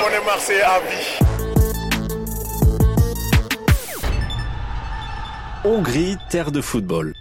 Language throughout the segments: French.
On est à vie. Hongrie, terre de football.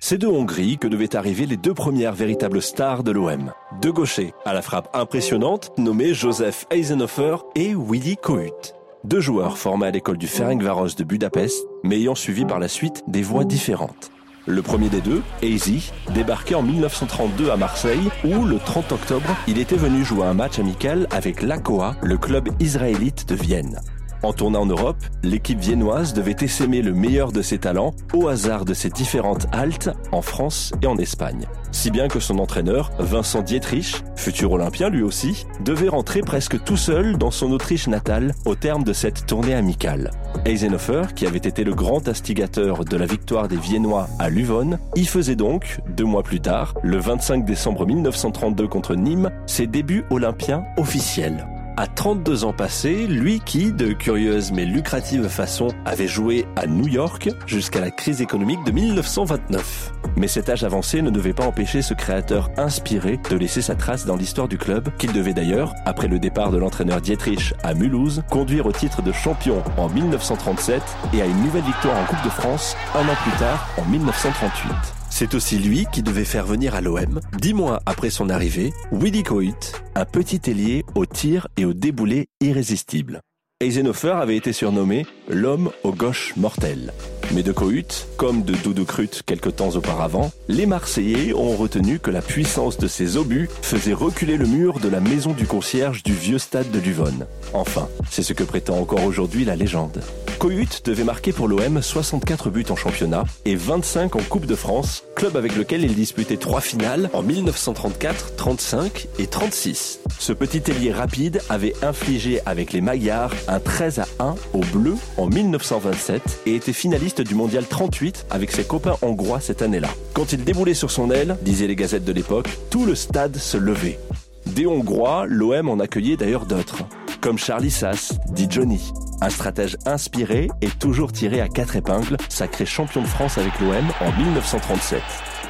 C'est de Hongrie que devaient arriver les deux premières véritables stars de l'OM. Deux gauchers, à la frappe impressionnante, nommés Joseph Eisenhofer et Willy Kohut. Deux joueurs formés à l'école du Ferencváros de Budapest, mais ayant suivi par la suite des voies différentes. Le premier des deux, Easy, débarquait en 1932 à Marseille où, le 30 octobre, il était venu jouer un match amical avec l'ACOA, le club israélite de Vienne. En tournant en Europe, l'équipe viennoise devait essaimer le meilleur de ses talents au hasard de ses différentes haltes en France et en Espagne. Si bien que son entraîneur, Vincent Dietrich, futur olympien lui aussi, devait rentrer presque tout seul dans son Autriche natale au terme de cette tournée amicale. Eisenhofer, qui avait été le grand instigateur de la victoire des Viennois à Luvon, y faisait donc, deux mois plus tard, le 25 décembre 1932 contre Nîmes, ses débuts olympiens officiels à 32 ans passés, lui qui, de curieuse mais lucrative façon, avait joué à New York jusqu'à la crise économique de 1929. Mais cet âge avancé ne devait pas empêcher ce créateur inspiré de laisser sa trace dans l'histoire du club, qu'il devait d'ailleurs, après le départ de l'entraîneur Dietrich à Mulhouse, conduire au titre de champion en 1937 et à une nouvelle victoire en Coupe de France un an plus tard en 1938. C'est aussi lui qui devait faire venir à l'OM, dix mois après son arrivée, Willy Coit, un petit ailier au tir et au déboulé irrésistible. Eisenhofer avait été surnommé l'homme aux gauches mortelles. Mais de Cohut, comme de Doudou Crut quelque temps auparavant, les Marseillais ont retenu que la puissance de ses obus faisait reculer le mur de la maison du concierge du vieux stade de Luvonne. Enfin, c'est ce que prétend encore aujourd'hui la légende. Cohut devait marquer pour l'OM 64 buts en championnat et 25 en Coupe de France, club avec lequel il disputait trois finales en 1934, 35 et 36. Ce petit ailier rapide avait infligé avec les Magyars un 13 à 1 au bleu en 1927 et était finaliste du mondial 38 avec ses copains hongrois cette année-là. Quand il déboulait sur son aile, disaient les gazettes de l'époque, tout le stade se levait. Des Hongrois, l'OM en accueillait d'ailleurs d'autres, comme Charlie Sass, dit Johnny. Un stratège inspiré et toujours tiré à quatre épingles, sacré champion de France avec l'OM en 1937.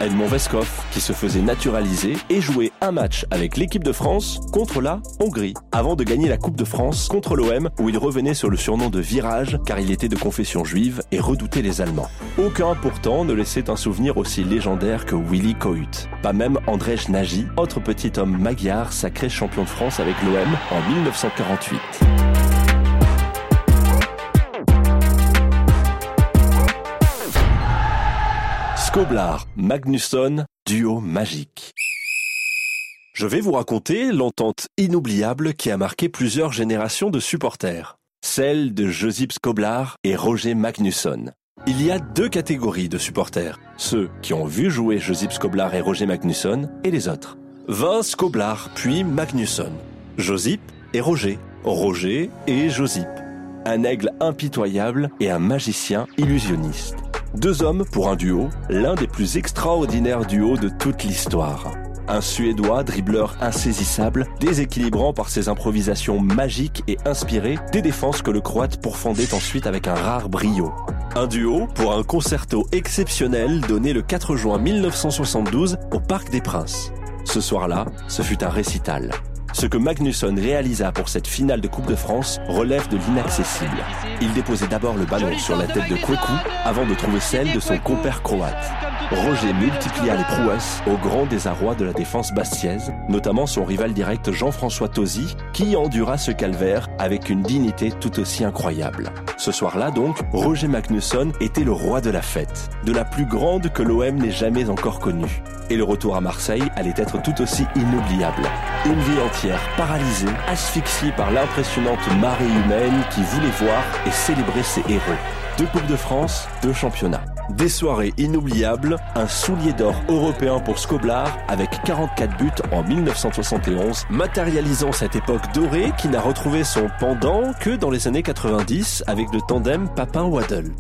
Edmond Veskov, qui se faisait naturaliser et jouait un match avec l'équipe de France contre la Hongrie, avant de gagner la Coupe de France contre l'OM, où il revenait sur le surnom de Virage, car il était de confession juive et redoutait les Allemands. Aucun pourtant ne laissait un souvenir aussi légendaire que Willy Kohut. Pas même Andrzej Nagy, autre petit homme magyar sacré champion de France avec l'OM en 1948. Skoblar, Magnusson, duo magique. Je vais vous raconter l'entente inoubliable qui a marqué plusieurs générations de supporters, celle de Josip Skoblar et Roger Magnusson. Il y a deux catégories de supporters, ceux qui ont vu jouer Josip Skoblar et Roger Magnusson et les autres. Vince Skoblar puis Magnusson, Josip et Roger, Roger et Josip. Un aigle impitoyable et un magicien illusionniste. Deux hommes pour un duo, l'un des plus extraordinaires duos de toute l'histoire. Un Suédois dribbleur insaisissable, déséquilibrant par ses improvisations magiques et inspirées des défenses que le Croate pourfendait ensuite avec un rare brio. Un duo pour un concerto exceptionnel donné le 4 juin 1972 au Parc des Princes. Ce soir-là, ce fut un récital. Ce que Magnusson réalisa pour cette finale de Coupe de France relève de l'inaccessible. Il déposait d'abord le ballon sur la tête de Kweku avant de trouver celle de son compère croate. Roger multiplia les prouesses au grand désarroi de la défense bastiaise, notamment son rival direct Jean-François Tosi, qui endura ce calvaire avec une dignité tout aussi incroyable. Ce soir-là donc, Roger Magnusson était le roi de la fête, de la plus grande que l'OM n'ait jamais encore connue. Et le retour à Marseille allait être tout aussi inoubliable. Une vie entière paralysée, asphyxiée par l'impressionnante marée humaine qui voulait voir et célébrer ses héros. Deux Coupes de France, deux championnats. Des soirées inoubliables, un soulier d'or européen pour Skoblar avec 44 buts en 1971, matérialisant cette époque dorée qui n'a retrouvé son pendant que dans les années 90 avec le tandem Papin-Waddle.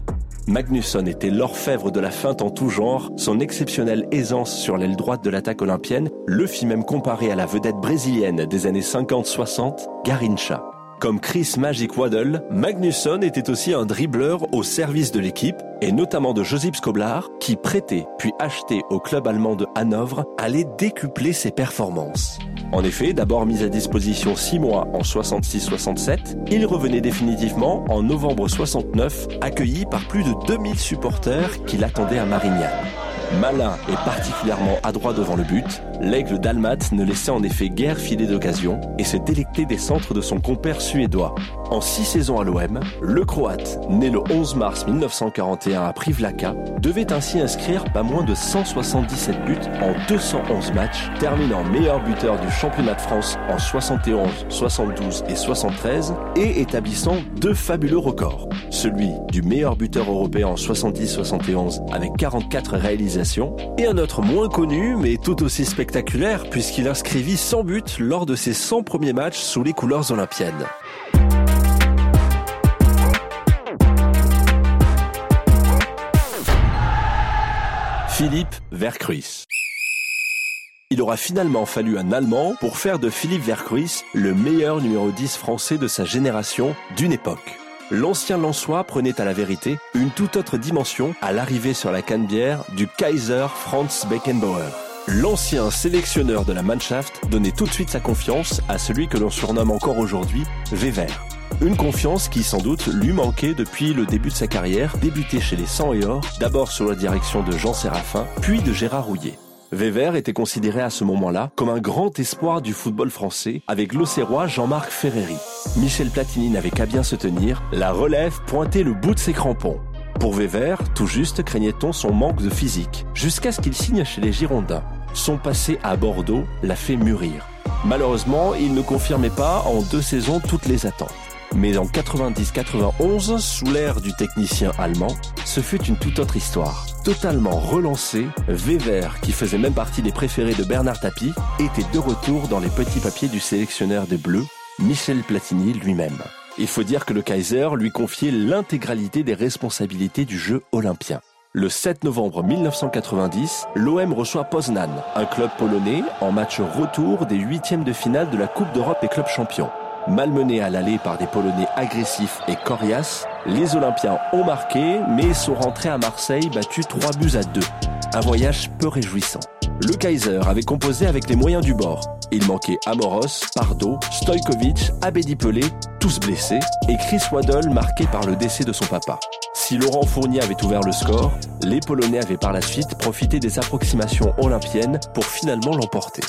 Magnusson était l'orfèvre de la feinte en tout genre, son exceptionnelle aisance sur l'aile droite de l'attaque olympienne le fit même comparer à la vedette brésilienne des années 50-60, Garincha. Comme Chris Magic Waddle, Magnusson était aussi un dribbleur au service de l'équipe, et notamment de Josip Skoblar, qui prêtait puis acheté au club allemand de Hanovre allait décupler ses performances. En effet, d'abord mis à disposition 6 mois en 66-67, il revenait définitivement en novembre 69, accueilli par plus de 2000 supporters qui l'attendaient à Marignane. Malin et particulièrement adroit devant le but, l'aigle d'Almat ne laissait en effet guère filer d'occasion et se délectait des centres de son compère suédois. En six saisons à l'OM, le Croate, né le 11 mars 1941 à Privlaka, devait ainsi inscrire pas moins de 177 buts en 211 matchs, terminant meilleur buteur du championnat de France en 71, 72 et 73 et établissant deux fabuleux records. Celui du meilleur buteur européen en 70-71 avec 44 réalisations et un autre moins connu mais tout aussi spectaculaire puisqu'il inscrivit 100 buts lors de ses 100 premiers matchs sous les couleurs olympiennes. Philippe Vercruis. Il aura finalement fallu un Allemand pour faire de Philippe Vercruis le meilleur numéro 10 français de sa génération d'une époque. L'ancien Lançois prenait à la vérité une toute autre dimension à l'arrivée sur la cannebière du Kaiser Franz Beckenbauer. L'ancien sélectionneur de la Mannschaft donnait tout de suite sa confiance à celui que l'on surnomme encore aujourd'hui Weber. Une confiance qui sans doute lui manquait depuis le début de sa carrière, débuté chez les 100 et Or, d'abord sous la direction de Jean Séraphin, puis de Gérard Rouillet. Weber était considéré à ce moment-là comme un grand espoir du football français avec l'Auxerrois Jean-Marc Ferreri. Michel Platini n'avait qu'à bien se tenir, la relève pointait le bout de ses crampons. Pour Weber, tout juste craignait-on son manque de physique, jusqu'à ce qu'il signe chez les Girondins. Son passé à Bordeaux l'a fait mûrir. Malheureusement, il ne confirmait pas en deux saisons toutes les attentes. Mais en 90-91, sous l'ère du technicien allemand, ce fut une toute autre histoire. Totalement relancé, Weber, qui faisait même partie des préférés de Bernard Tapie, était de retour dans les petits papiers du sélectionneur des Bleus, Michel Platini lui-même. Il faut dire que le Kaiser lui confiait l'intégralité des responsabilités du jeu olympien. Le 7 novembre 1990, l'OM reçoit Poznan, un club polonais, en match retour des huitièmes de finale de la Coupe d'Europe des clubs champions. Malmenés à l'aller par des Polonais agressifs et coriaces, les Olympiens ont marqué mais sont rentrés à Marseille battus 3 buts à 2. Un voyage peu réjouissant. Le Kaiser avait composé avec les moyens du bord. Il manquait Amoros, Pardo, Stojkovic, Abedi Pelé, tous blessés, et Chris Waddle marqué par le décès de son papa. Si Laurent Fournier avait ouvert le score, les Polonais avaient par la suite profité des approximations olympiennes pour finalement l'emporter.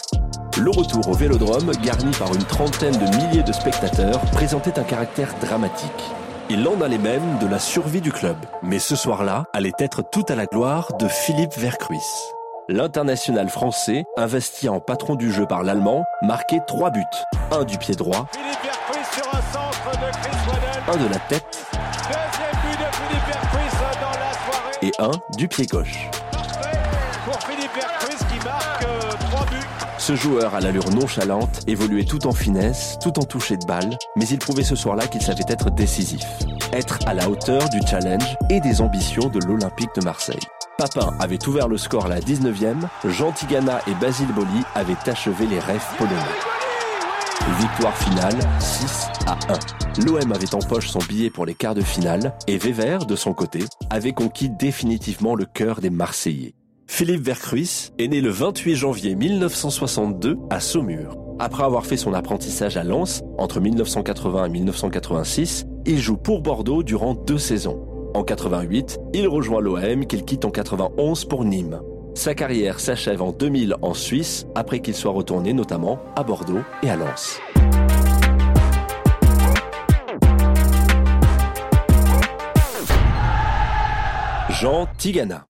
Le retour au Vélodrome, garni par une trentaine de milliers de spectateurs, présentait un caractère dramatique. Il en allait même de la survie du club. Mais ce soir-là allait être tout à la gloire de Philippe Vercruis. L'international français, investi en patron du jeu par l'Allemand, marquait trois buts. Un du pied droit, un de la tête et un du pied gauche. Ce joueur à l'allure nonchalante évoluait tout en finesse, tout en toucher de balle, mais il prouvait ce soir-là qu'il savait être décisif. Être à la hauteur du challenge et des ambitions de l'Olympique de Marseille. Papin avait ouvert le score à la 19e, Jean Tigana et Basile Boli avaient achevé les rêves polonais. Victoire finale 6 à 1. L'OM avait en poche son billet pour les quarts de finale et Wever, de son côté, avait conquis définitivement le cœur des Marseillais. Philippe Vercruis est né le 28 janvier 1962 à Saumur. Après avoir fait son apprentissage à Lens entre 1980 et 1986, il joue pour Bordeaux durant deux saisons. En 88, il rejoint l'OM qu'il quitte en 91 pour Nîmes. Sa carrière s'achève en 2000 en Suisse après qu'il soit retourné notamment à Bordeaux et à Lens. Jean Tigana.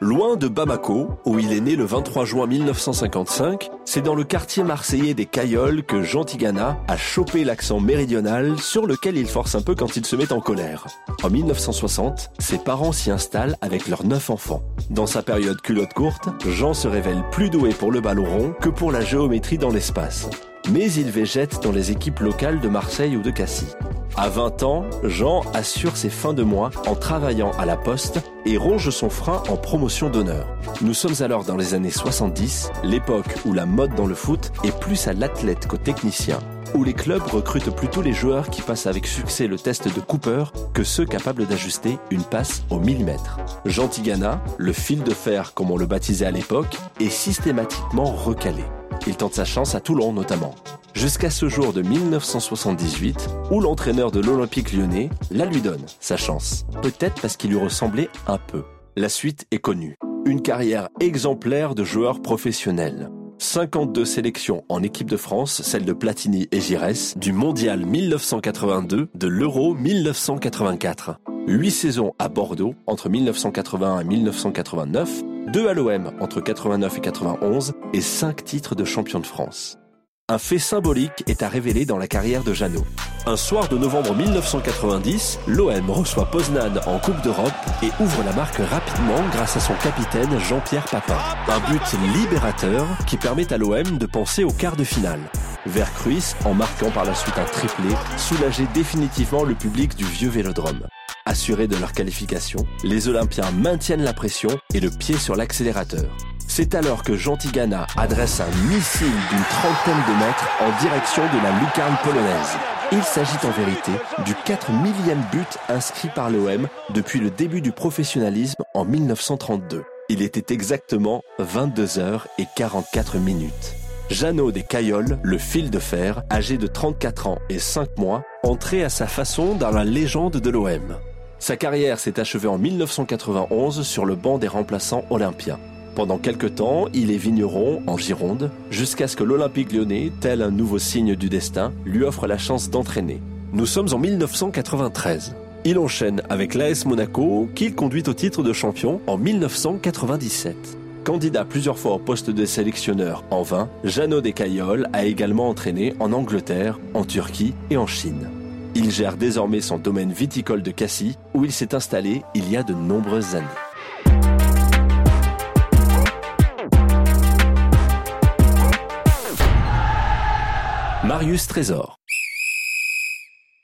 Loin de Bamako, où il est né le 23 juin 1955, c'est dans le quartier marseillais des Cailloles que Jean Tigana a chopé l'accent méridional sur lequel il force un peu quand il se met en colère. En 1960, ses parents s'y installent avec leurs neuf enfants. Dans sa période culotte courte, Jean se révèle plus doué pour le ballon rond que pour la géométrie dans l'espace. Mais il végète dans les équipes locales de Marseille ou de Cassis. À 20 ans, Jean assure ses fins de mois en travaillant à la poste et ronge son frein en promotion d'honneur. Nous sommes alors dans les années 70, l'époque où la mode dans le foot est plus à l'athlète qu'au technicien, où les clubs recrutent plutôt les joueurs qui passent avec succès le test de Cooper que ceux capables d'ajuster une passe au millimètre. Jean Tigana, le fil de fer comme on le baptisait à l'époque, est systématiquement recalé. il tente sa chance à Toulon notamment. Jusqu'à ce jour de 1978, où l'entraîneur de l'Olympique lyonnais la lui donne, sa chance. Peut-être parce qu'il lui ressemblait un peu. La suite est connue. Une carrière exemplaire de joueur professionnel. 52 sélections en équipe de France, celle de Platini et Giresse, du Mondial 1982, de l'Euro 1984. 8 saisons à Bordeaux entre 1981 et 1989, 2 à l'OM entre 89 et 91 et 5 titres de champion de France. Un fait symbolique est à révéler dans la carrière de Jeannot. Un soir de novembre 1990, l'OM reçoit Poznan en Coupe d'Europe et ouvre la marque rapidement grâce à son capitaine Jean-Pierre Papin. Un but libérateur qui permet à l'OM de penser au quart de finale. Vercruis, en marquant par la suite un triplé, soulageait définitivement le public du vieux vélodrome. Assurés de leur qualification, les Olympiens maintiennent la pression et le pied sur l'accélérateur. C'est alors que Jean Tigana adresse un missile d'une trentaine de mètres en direction de la lucarne polonaise. Il s'agit en vérité du 4 millième but inscrit par l'OM depuis le début du professionnalisme en 1932. Il était exactement 22h et 44 minutes. Jeannot des Cailloles, le fil de fer, âgé de 34 ans et 5 mois, entrait à sa façon dans la légende de l'OM. Sa carrière s'est achevée en 1991 sur le banc des remplaçants olympiens. Pendant quelques temps, il est vigneron en Gironde, jusqu'à ce que l'Olympique lyonnais, tel un nouveau signe du destin, lui offre la chance d'entraîner. Nous sommes en 1993. Il enchaîne avec l'AS Monaco, qu'il conduit au titre de champion en 1997. Candidat plusieurs fois au poste de sélectionneur en vain, Jeannot Descailloles a également entraîné en Angleterre, en Turquie et en Chine. Il gère désormais son domaine viticole de Cassis, où il s'est installé il y a de nombreuses années. Marius Trésor.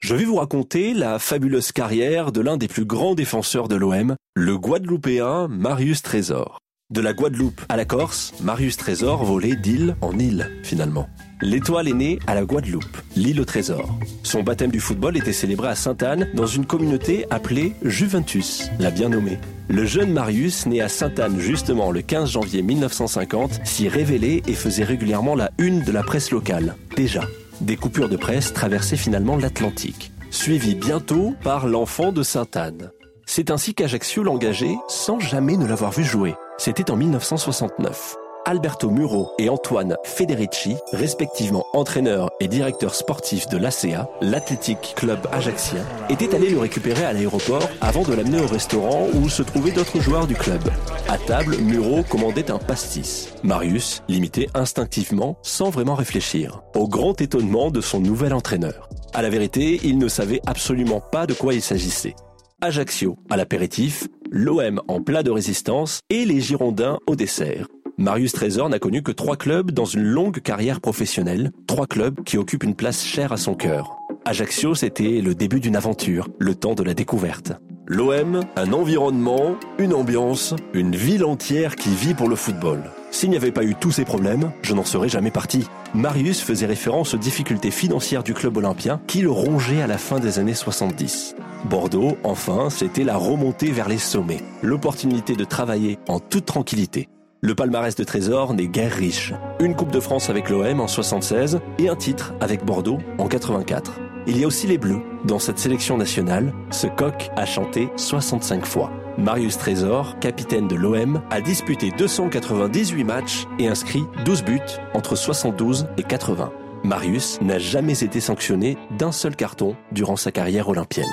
Je vais vous raconter la fabuleuse carrière de l'un des plus grands défenseurs de l'OM, le Guadeloupéen Marius Trésor. De la Guadeloupe à la Corse, Marius Trésor volait d'île en île, finalement. L'étoile est née à la Guadeloupe, l'île au trésor. Son baptême du football était célébré à Sainte-Anne dans une communauté appelée Juventus, la bien nommée. Le jeune Marius, né à Sainte-Anne justement le 15 janvier 1950, s'y révélait et faisait régulièrement la une de la presse locale. Déjà, des coupures de presse traversaient finalement l'Atlantique, suivies bientôt par l'enfant de Sainte-Anne. C'est ainsi qu'Ajaccio l'engageait sans jamais ne l'avoir vu jouer. C'était en 1969. Alberto Muro et Antoine Federici, respectivement entraîneurs et directeurs sportifs de l'ACA, l'Athletic Club Ajaxien, étaient allés le récupérer à l'aéroport avant de l'amener au restaurant où se trouvaient d'autres joueurs du club. À table, Muro commandait un pastis. Marius l'imitait instinctivement, sans vraiment réfléchir, au grand étonnement de son nouvel entraîneur. À la vérité, il ne savait absolument pas de quoi il s'agissait. Ajaccio à l'apéritif, l'OM en plat de résistance et les Girondins au dessert. Marius Trésor n'a connu que trois clubs dans une longue carrière professionnelle, trois clubs qui occupent une place chère à son cœur. Ajaccio, c'était le début d'une aventure, le temps de la découverte. L'OM, un environnement, une ambiance, une ville entière qui vit pour le football. S'il n'y avait pas eu tous ces problèmes, je n'en serais jamais parti. Marius faisait référence aux difficultés financières du club olympien qui le rongeait à la fin des années 70. Bordeaux, enfin, c'était la remontée vers les sommets, l'opportunité de travailler en toute tranquillité. Le palmarès de Trésor n'est guère riche. Une Coupe de France avec l'OM en 76 et un titre avec Bordeaux en 84. Il y a aussi les Bleus. Dans cette sélection nationale, ce coq a chanté 65 fois. Marius Trésor, capitaine de l'OM, a disputé 298 matchs et inscrit 12 buts entre 72 et 80. Marius n'a jamais été sanctionné d'un seul carton durant sa carrière olympienne.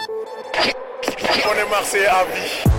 On est Marseille à vie.